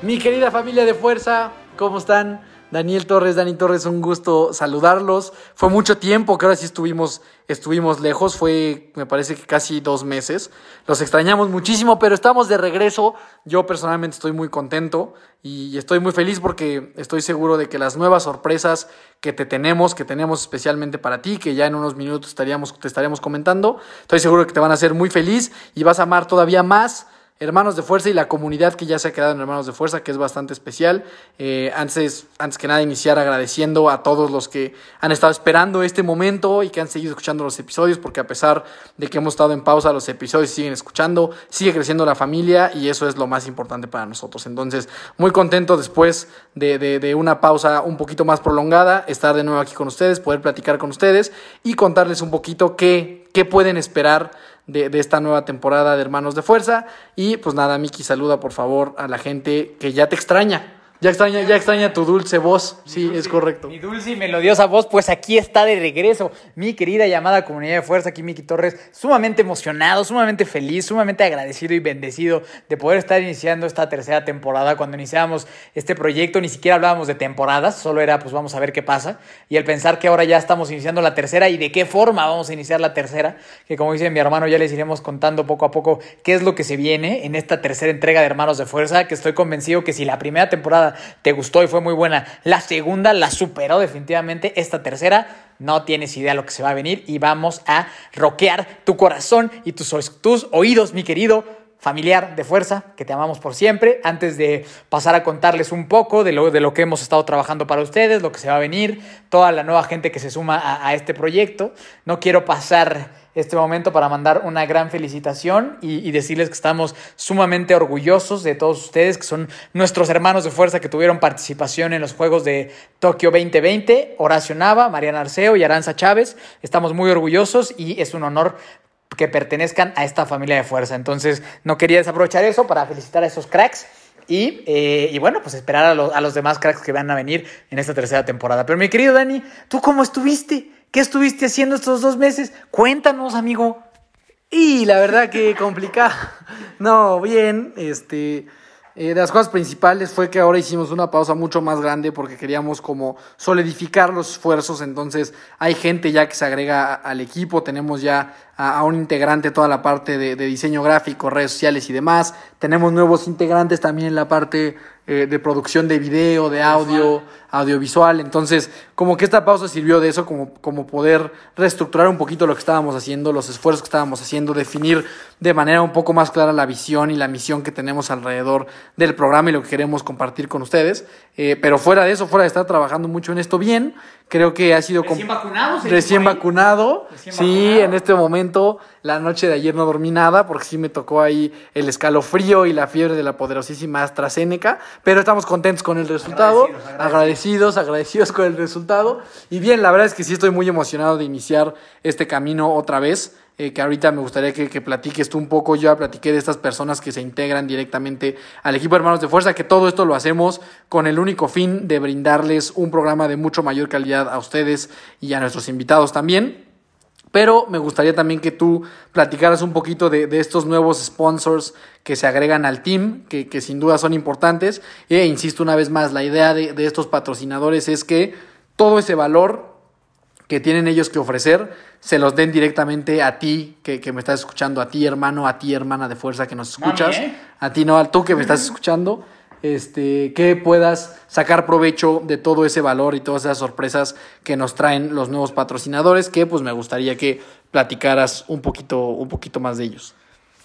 Mi querida familia de fuerza, ¿cómo están? Daniel Torres, Dani Torres, un gusto saludarlos. Fue mucho tiempo que ahora sí estuvimos, estuvimos lejos, fue me parece que casi dos meses. Los extrañamos muchísimo, pero estamos de regreso. Yo personalmente estoy muy contento y estoy muy feliz porque estoy seguro de que las nuevas sorpresas que te tenemos, que tenemos especialmente para ti, que ya en unos minutos estaríamos, te estaremos comentando, estoy seguro que te van a hacer muy feliz y vas a amar todavía más Hermanos de Fuerza y la comunidad que ya se ha quedado en Hermanos de Fuerza, que es bastante especial. Eh, antes, antes que nada, iniciar agradeciendo a todos los que han estado esperando este momento y que han seguido escuchando los episodios, porque a pesar de que hemos estado en pausa, los episodios siguen escuchando, sigue creciendo la familia y eso es lo más importante para nosotros. Entonces, muy contento después de, de, de una pausa un poquito más prolongada, estar de nuevo aquí con ustedes, poder platicar con ustedes y contarles un poquito qué, qué pueden esperar de, de, esta nueva temporada de Hermanos de Fuerza. Y pues nada, Miki, saluda por favor a la gente que ya te extraña. Ya extraña, ya extraña tu dulce voz. Sí, dulce, es correcto. Mi dulce y melodiosa voz, pues aquí está de regreso. Mi querida llamada comunidad de fuerza, aquí Miki Torres, sumamente emocionado, sumamente feliz, sumamente agradecido y bendecido de poder estar iniciando esta tercera temporada. Cuando iniciamos este proyecto ni siquiera hablábamos de temporadas, solo era pues vamos a ver qué pasa. Y el pensar que ahora ya estamos iniciando la tercera y de qué forma vamos a iniciar la tercera, que como dice mi hermano, ya les iremos contando poco a poco qué es lo que se viene en esta tercera entrega de Hermanos de Fuerza, que estoy convencido que si la primera temporada te gustó y fue muy buena. La segunda la superó definitivamente. Esta tercera no tienes idea lo que se va a venir y vamos a rockear tu corazón y tus, oídos, mi querido familiar de fuerza, que te amamos por siempre. Antes de pasar a contarles un poco de lo, de lo que hemos estado trabajando para ustedes, lo que se va a venir, toda la nueva gente que se suma a este proyecto, no quiero pasar este momento para mandar una gran felicitación y, decirles que estamos sumamente orgullosos de todos ustedes, que son nuestros hermanos de fuerza que tuvieron participación en los Juegos de Tokio 2020, Horacio Nava, Mariana Arceo y Aranza Chávez. Estamos muy orgullosos y es un honor que pertenezcan a esta familia de fuerza. Entonces, no quería desaprovechar eso para felicitar a esos cracks. Y, eh, y, bueno, pues esperar a, lo, a, los demás cracks que van a venir en esta tercera temporada. Pero mi querido Dani, ¿tú cómo estuviste? ¿Qué estuviste haciendo estos dos meses? Cuéntanos, amigo. Y la verdad que complicado. No, bien, este... Eh, de las cosas principales fue que ahora hicimos una pausa mucho más grande porque queríamos como solidificar los esfuerzos, entonces hay gente ya que se agrega al equipo, tenemos ya a, un integrante toda la parte de, de, diseño gráfico, redes sociales y demás, tenemos nuevos integrantes también en la parte eh, de producción de video, de audio, audiovisual, entonces como que esta pausa sirvió de eso, como, como poder reestructurar un poquito lo que estábamos haciendo, los esfuerzos que estábamos haciendo, definir de manera un poco más clara la visión y la misión que tenemos alrededor del programa y lo que queremos compartir con ustedes. Eh, pero fuera de eso, fuera de estar trabajando mucho en esto bien, creo que ha sido... Recién vacunado. Recién vacunado. Recién sí, vacunado. en este momento, la noche de ayer no dormí nada porque sí me tocó ahí el escalofrío y la fiebre de la poderosísima AstraZeneca, pero estamos contentos con el resultado, agradecidos, agradecidos, agradecidos con el resultado. Y bien, la verdad es que sí estoy muy emocionado de iniciar este camino otra vez eh, que ahorita me gustaría que, que, platiques tú un poco. Yo ya platiqué de estas personas que se integran directamente al equipo de Hermanos de Fuerza, que todo esto lo hacemos con el único fin de brindarles un programa de mucho mayor calidad a ustedes y a nuestros invitados también. Pero me gustaría también que tú platicaras un poquito de, de estos nuevos sponsors que se agregan al team, que, que sin duda son importantes. E insisto una vez más, la idea de, de estos patrocinadores es que todo ese valor que tienen ellos que ofrecer, se los den directamente a ti, que, que, me estás escuchando, a ti hermano, a ti hermana de fuerza que nos escuchas, ¿eh? a ti no, a tú que me estás escuchando, este, que puedas sacar provecho de todo ese valor y todas esas sorpresas que nos traen los nuevos patrocinadores, que pues me gustaría que platicaras un poquito, un poquito más de ellos.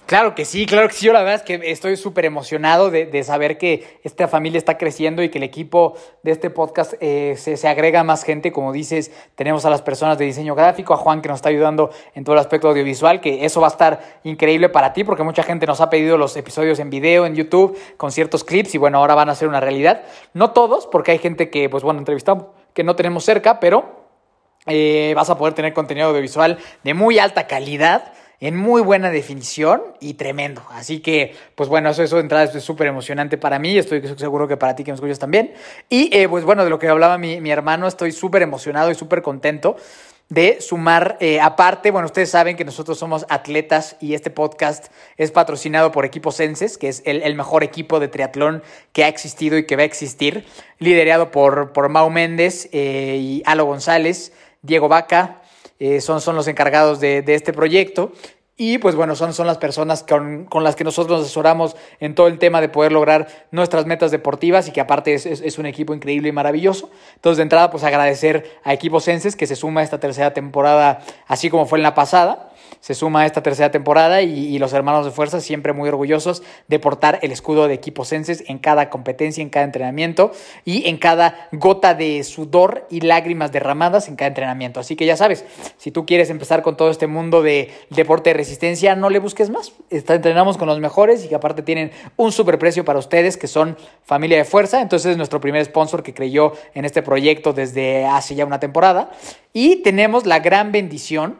Claro que sí, claro que sí. Yo la verdad es que estoy súper emocionado de, de, saber que esta familia está creciendo y que el equipo de este podcast eh, se, se, agrega más gente. Como dices, tenemos a las personas de diseño gráfico, a Juan que nos está ayudando en todo el aspecto audiovisual, que eso va a estar increíble para ti porque mucha gente nos ha pedido los episodios en video, en YouTube, con ciertos clips y bueno, ahora van a ser una realidad. No todos, porque hay gente que, pues bueno, entrevistamos que no tenemos cerca, pero eh, vas a poder tener contenido audiovisual de muy alta calidad en muy buena definición y tremendo. Así que, pues bueno, eso, eso de entrada es súper emocionante para mí. Estoy seguro que para ti que me escuchas también. Y eh, pues bueno, de lo que hablaba mi, mi hermano, estoy súper emocionado y súper contento de sumar eh, aparte. Bueno, ustedes saben que nosotros somos atletas y este podcast es patrocinado por Equipo Senses, que es el, el mejor equipo de triatlón que ha existido y que va a existir, liderado por, por Mau Méndez eh, y Alo González, Diego Vaca, eh, son, son los encargados de, de, este proyecto. Y pues bueno, son, son las personas con, con, las que nosotros nos asesoramos en todo el tema de poder lograr nuestras metas deportivas y que aparte es, es, un equipo increíble y maravilloso. Entonces de entrada pues agradecer a Equipo Senses que se suma a esta tercera temporada así como fue en la pasada se suma a esta tercera temporada y, los hermanos de fuerza siempre muy orgullosos de portar el escudo de equipo Senses en cada competencia, en cada entrenamiento y en cada gota de sudor y lágrimas derramadas en cada entrenamiento. Así que ya sabes, si tú quieres empezar con todo este mundo de deporte de resistencia, no le busques más. Está, entrenamos con los mejores y que aparte tienen un super precio para ustedes que son familia de fuerza. Entonces es nuestro primer sponsor que creyó en este proyecto desde hace ya una temporada. Y tenemos la gran bendición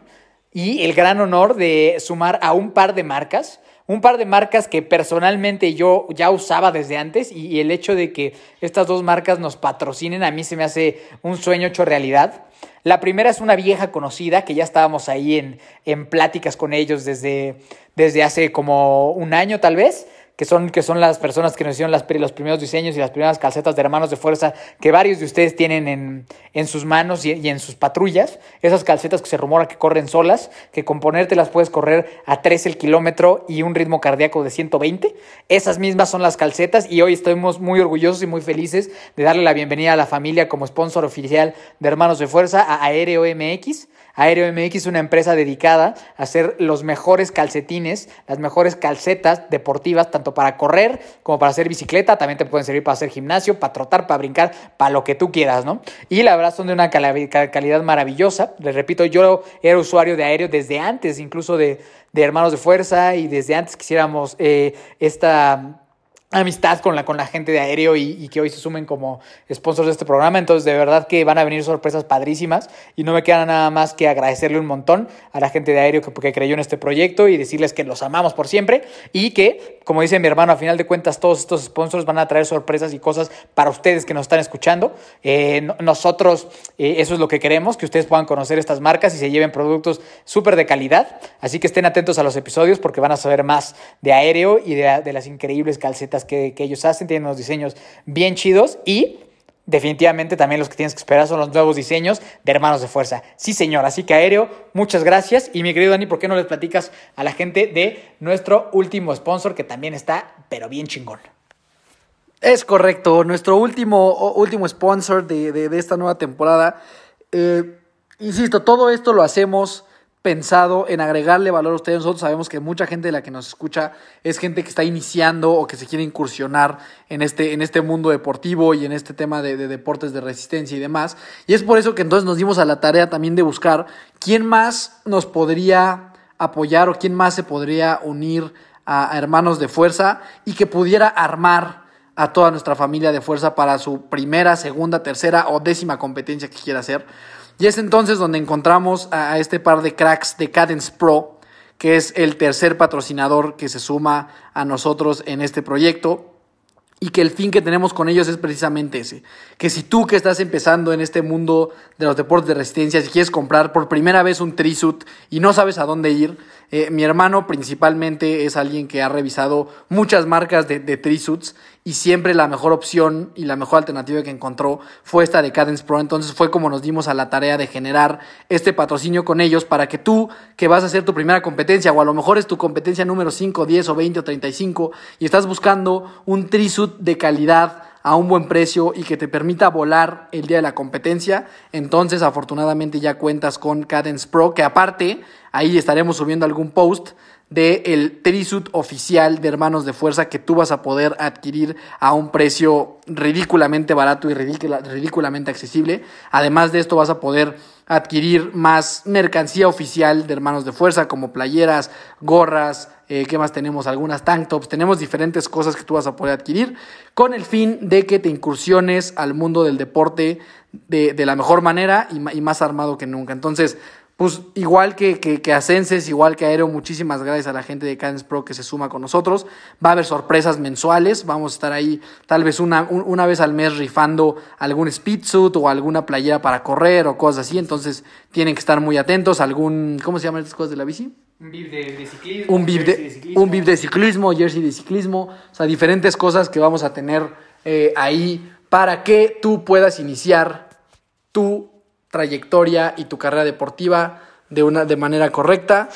y el gran honor de sumar a un par de marcas, un par de marcas que personalmente yo ya usaba desde antes y, el hecho de que estas dos marcas nos patrocinen a mí se me hace un sueño hecho realidad. La primera es una vieja conocida que ya estábamos ahí en, en pláticas con ellos desde, desde hace como un año tal vez que son, que son las personas que nos hicieron los primeros diseños y las primeras calcetas de hermanos de fuerza que varios de ustedes tienen en, en sus manos y, y, en sus patrullas. Esas calcetas que se rumora que corren solas, que con ponértelas puedes correr a 3 el kilómetro y un ritmo cardíaco de 120. Esas mismas son las calcetas y hoy estamos muy orgullosos y muy felices de darle la bienvenida a la familia como sponsor oficial de Hermanos de Fuerza a Aéreo MX. Aéreo MX es una empresa dedicada a hacer los mejores calcetines, las mejores calcetas deportivas, tanto para correr como para hacer bicicleta. También te pueden servir para hacer gimnasio, para trotar, para brincar, para lo que tú quieras, ¿no? Y la verdad son de una calidad maravillosa. Les repito, yo era usuario de aéreo desde antes, incluso de, de Hermanos de Fuerza y desde antes quisiéramos eh, esta amistad con la, con la gente de aéreo y, que hoy se sumen como sponsors de este programa. Entonces, de verdad que van a venir sorpresas padrísimas y no me queda nada más que agradecerle un montón a la gente de aéreo que, que creyó en este proyecto y decirles que los amamos por siempre y que, como dice mi hermano, a final de cuentas todos estos sponsors van a traer sorpresas y cosas para ustedes que nos están escuchando. Eh, no, nosotros, eh, eso es lo que queremos, que ustedes puedan conocer estas marcas y se lleven productos súper de calidad. Así que estén atentos a los episodios porque van a saber más de aéreo y de, de las increíbles calcetas que, ellos hacen, tienen unos diseños bien chidos y definitivamente también los que tienes que esperar son los nuevos diseños de Hermanos de Fuerza. Sí, señor, así que Aéreo, muchas gracias. Y mi querido Dani, ¿por qué no les platicas a la gente de nuestro último sponsor que también está, pero bien chingón? Es correcto, nuestro último, último sponsor de, de, de esta nueva temporada. Eh, insisto, todo esto lo hacemos pensado en agregarle valor a ustedes. Nosotros sabemos que mucha gente de la que nos escucha es gente que está iniciando o que se quiere incursionar en este, en este mundo deportivo y en este tema de, de, deportes de resistencia y demás. Y es por eso que entonces nos dimos a la tarea también de buscar quién más nos podría apoyar o quién más se podría unir a, a hermanos de fuerza y que pudiera armar a toda nuestra familia de fuerza para su primera, segunda, tercera o décima competencia que quiera hacer. Y es entonces donde encontramos a este par de cracks de Cadence Pro, que es el tercer patrocinador que se suma a nosotros en este proyecto y que el fin que tenemos con ellos es precisamente ese, que si tú que estás empezando en este mundo de los deportes de resistencia, si quieres comprar por primera vez un trisuit y no sabes a dónde ir, eh, mi hermano principalmente es alguien que ha revisado muchas marcas de, de trisuits y siempre la mejor opción y la mejor alternativa que encontró fue esta de Cadence Pro. Entonces fue como nos dimos a la tarea de generar este patrocinio con ellos para que tú, que vas a hacer tu primera competencia, o a lo mejor es tu competencia número 5, 10 o 20 o 35, y estás buscando un trisuit de calidad a un buen precio y que te permita volar el día de la competencia, entonces afortunadamente ya cuentas con Cadence Pro, que aparte ahí estaremos subiendo algún post del el trisuit oficial de Hermanos de Fuerza que tú vas a poder adquirir a un precio ridículamente barato y ridículamente accesible. Además de esto vas a poder adquirir más mercancía oficial de Hermanos de Fuerza como playeras, gorras, eh, ¿qué más tenemos? Algunas tank tops, tenemos diferentes cosas que tú vas a poder adquirir con el fin de que te incursiones al mundo del deporte de, de la mejor manera y, y más armado que nunca. Entonces, pues igual que, que, que Ascenses, igual que Aero, muchísimas gracias a la gente de Cadence Pro que se suma con nosotros. Va a haber sorpresas mensuales, vamos a estar ahí tal vez una, una vez al mes rifando algún speed suit o alguna playera para correr o cosas así, entonces tienen que estar muy atentos. Algún, ¿cómo se llaman estas cosas de la bici? Un bib de, ciclismo. Un bib de, ciclismo. un bib de ciclismo, jersey de ciclismo, o sea, diferentes cosas que vamos a tener eh, ahí para que tú puedas iniciar tu trayectoria y tu carrera deportiva de, una, de manera correcta.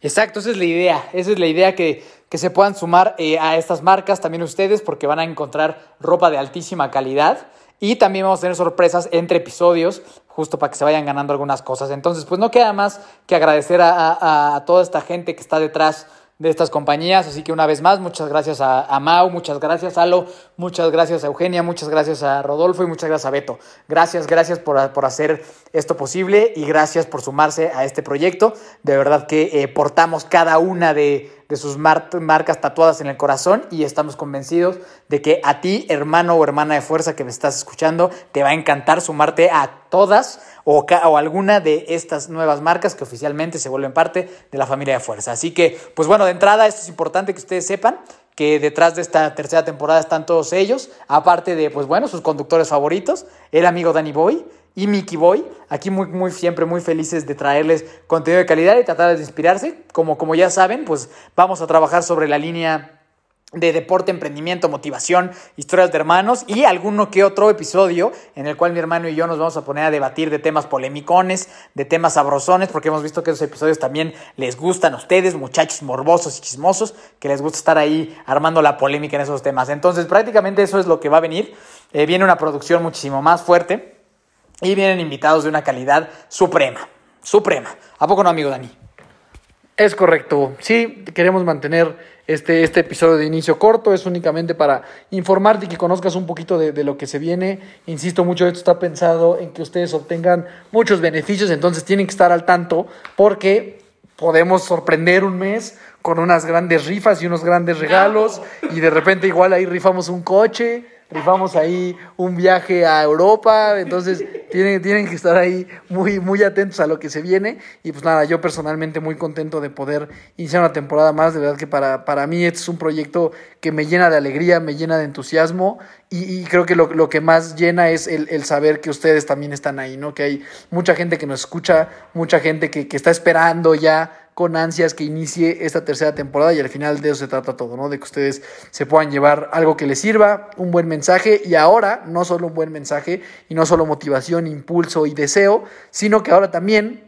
Exacto, esa es la idea. Esa es la idea que, que se puedan sumar eh, a estas marcas también ustedes porque van a encontrar ropa de altísima calidad. Y también vamos a tener sorpresas entre episodios, justo para que se vayan ganando algunas cosas. Entonces, pues no queda más que agradecer a, a, a toda esta gente que está detrás de estas compañías. Así que una vez más, muchas gracias a, Mau, muchas gracias a Alo, muchas gracias a Eugenia, muchas gracias a Rodolfo y muchas gracias a Beto. Gracias, gracias por, por hacer esto posible y gracias por sumarse a este proyecto. De verdad que eh, portamos cada una de, de sus mar marcas tatuadas en el corazón y estamos convencidos de que a ti, hermano o hermana de fuerza que me estás escuchando, te va a encantar sumarte a todas o, o, alguna de estas nuevas marcas que oficialmente se vuelven parte de la familia de fuerza. Así que, pues bueno, de entrada, esto es importante que ustedes sepan que detrás de esta tercera temporada están todos ellos, aparte de, pues bueno, sus conductores favoritos, el amigo Danny Boy y Mickey Boy, aquí muy, muy, siempre muy felices de traerles contenido de calidad y tratar de inspirarse. Como, como ya saben, pues vamos a trabajar sobre la línea de deporte, emprendimiento, motivación, historias de hermanos y alguno que otro episodio en el cual mi hermano y yo nos vamos a poner a debatir de temas polémicones, de temas sabrosones, porque hemos visto que esos episodios también les gustan a ustedes, muchachos morbosos y chismosos, que les gusta estar ahí armando la polémica en esos temas. Entonces, prácticamente eso es lo que va a venir. Eh, viene una producción muchísimo más fuerte y vienen invitados de una calidad suprema, suprema. ¿A poco no, amigo Dani? Es correcto. Sí, queremos mantener este, este episodio de inicio corto. Es únicamente para informarte y que conozcas un poquito de, de, lo que se viene. Insisto mucho, esto está pensado en que ustedes obtengan muchos beneficios, entonces tienen que estar al tanto porque podemos sorprender un mes con unas grandes rifas y unos grandes regalos y de repente igual ahí rifamos un coche rifamos ahí un viaje a Europa, entonces tienen, tienen que estar ahí muy, muy atentos a lo que se viene. Y pues nada, yo personalmente muy contento de poder iniciar una temporada más, de verdad que para, para mí este es un proyecto que me llena de alegría, me llena de entusiasmo. Y, y creo que lo, lo, que más llena es el, el, saber que ustedes también están ahí, ¿no? Que hay mucha gente que nos escucha, mucha gente que, que está esperando ya con ansias que inicie esta tercera temporada y al final de eso se trata todo, ¿no? De que ustedes se puedan llevar algo que les sirva, un buen mensaje y ahora no solo un buen mensaje y no solo motivación, impulso y deseo, sino que ahora también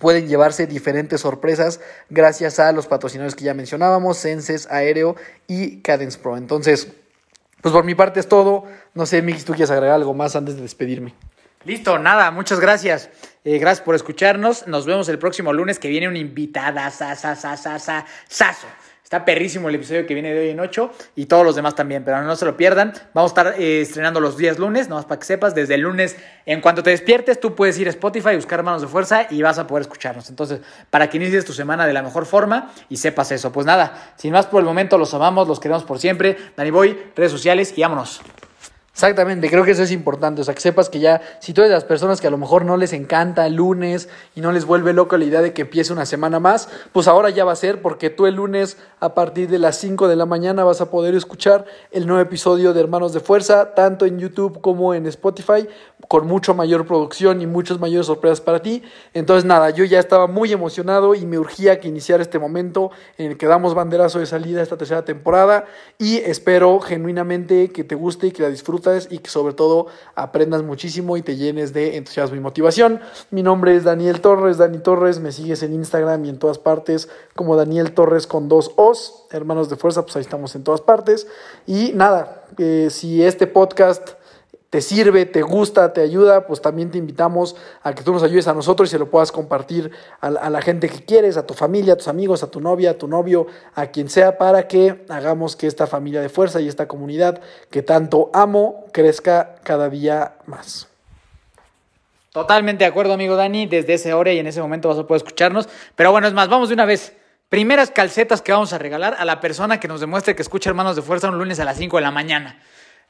pueden llevarse diferentes sorpresas gracias a los patrocinadores que ya mencionábamos, Senses, Aéreo y Cadence Pro. Entonces, pues por mi parte es todo. No sé, Mix, ¿tú quieres agregar algo más antes de despedirme? Listo, nada, muchas gracias. Eh, gracias por escucharnos. Nos vemos el próximo lunes que viene una invitada. Sa, sa, sa, sa, sa, saso. Está perrísimo el episodio que viene de hoy en 8 y todos los demás también, pero no se lo pierdan. Vamos a estar eh, estrenando los días lunes, nomás para que sepas, desde el lunes, en cuanto te despiertes, tú puedes ir a Spotify, buscar Manos de Fuerza y vas a poder escucharnos. Entonces, para que inicies tu semana de la mejor forma y sepas eso. Pues nada, sin más por el momento, los amamos, los queremos por siempre. Dani Boy, redes sociales y vámonos. Exactamente, creo que eso es importante, o sea, que sepas que ya, si tú eres de las personas que a lo mejor no les encanta el lunes y no les vuelve loco la idea de que empiece una semana más, pues ahora ya va a ser porque tú el lunes a partir de las 5 de la mañana vas a poder escuchar el nuevo episodio de Hermanos de Fuerza, tanto en YouTube como en Spotify, con mucho mayor producción y muchas mayores sorpresas para ti. Entonces nada, yo ya estaba muy emocionado y me urgía que iniciara este momento en el que damos banderazo de salida esta tercera temporada y espero genuinamente que te guste y que la disfrutes y que sobre todo aprendas muchísimo y te llenes de entusiasmo y motivación. Mi nombre es Daniel Torres, Dani Torres, me sigues en Instagram y en todas partes como Daniel Torres con dos O's, hermanos de fuerza, pues ahí estamos en todas partes. Y nada, eh, si este podcast te sirve, te gusta, te ayuda, pues también te invitamos a que tú nos ayudes a nosotros y se lo puedas compartir a, la- gente que quieres, a tu familia, a tus amigos, a tu novia, a tu novio, a quien sea, para que hagamos que esta familia de fuerza y esta comunidad que tanto amo crezca cada día más. Totalmente de acuerdo, amigo Dani. Desde esa hora y en ese momento vas a poder escucharnos. Pero bueno, es más, vamos de una vez. Primeras calcetas que vamos a regalar a la persona que nos demuestre que escucha Hermanos de Fuerza un lunes a las 5 de la mañana.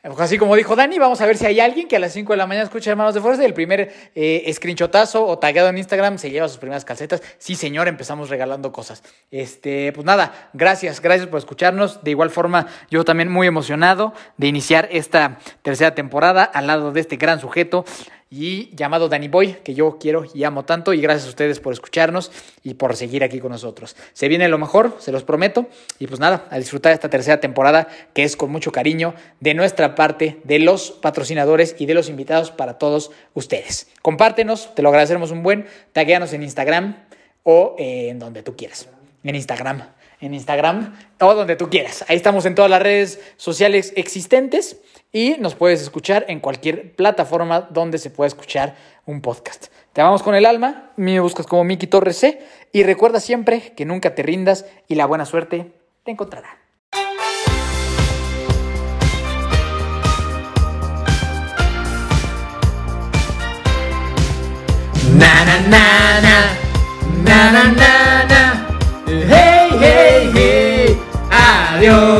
Así como dijo Dani, vamos a ver si hay alguien que a las 5 de la mañana escucha Hermanos de Fuerza y el primer eh, screenshotazo o tagueado en Instagram se lleva sus primeras calcetas. Sí, señor, empezamos regalando cosas. Este, pues nada, gracias, gracias por escucharnos. De igual forma, yo también muy emocionado de iniciar esta tercera temporada al lado de este gran sujeto y llamado Danny Boy, que yo quiero y amo tanto. Y gracias a ustedes por escucharnos y por seguir aquí con nosotros. Se viene lo mejor, se los prometo. Y pues nada, a disfrutar esta tercera temporada, que es con mucho cariño de nuestra parte, de los patrocinadores y de los invitados para todos ustedes. Compártenos, te lo agradeceremos un buen. Tagueanos en Instagram o eh, en donde tú quieras. En Instagram. En Instagram o donde tú quieras. Ahí estamos en todas las redes sociales existentes y nos puedes escuchar en cualquier plataforma donde se pueda escuchar un podcast. Te amamos con el alma, me buscas como Miki Torres C y recuerda siempre que nunca te rindas y la buena suerte te encontrará. Na na na hey hey hey adiós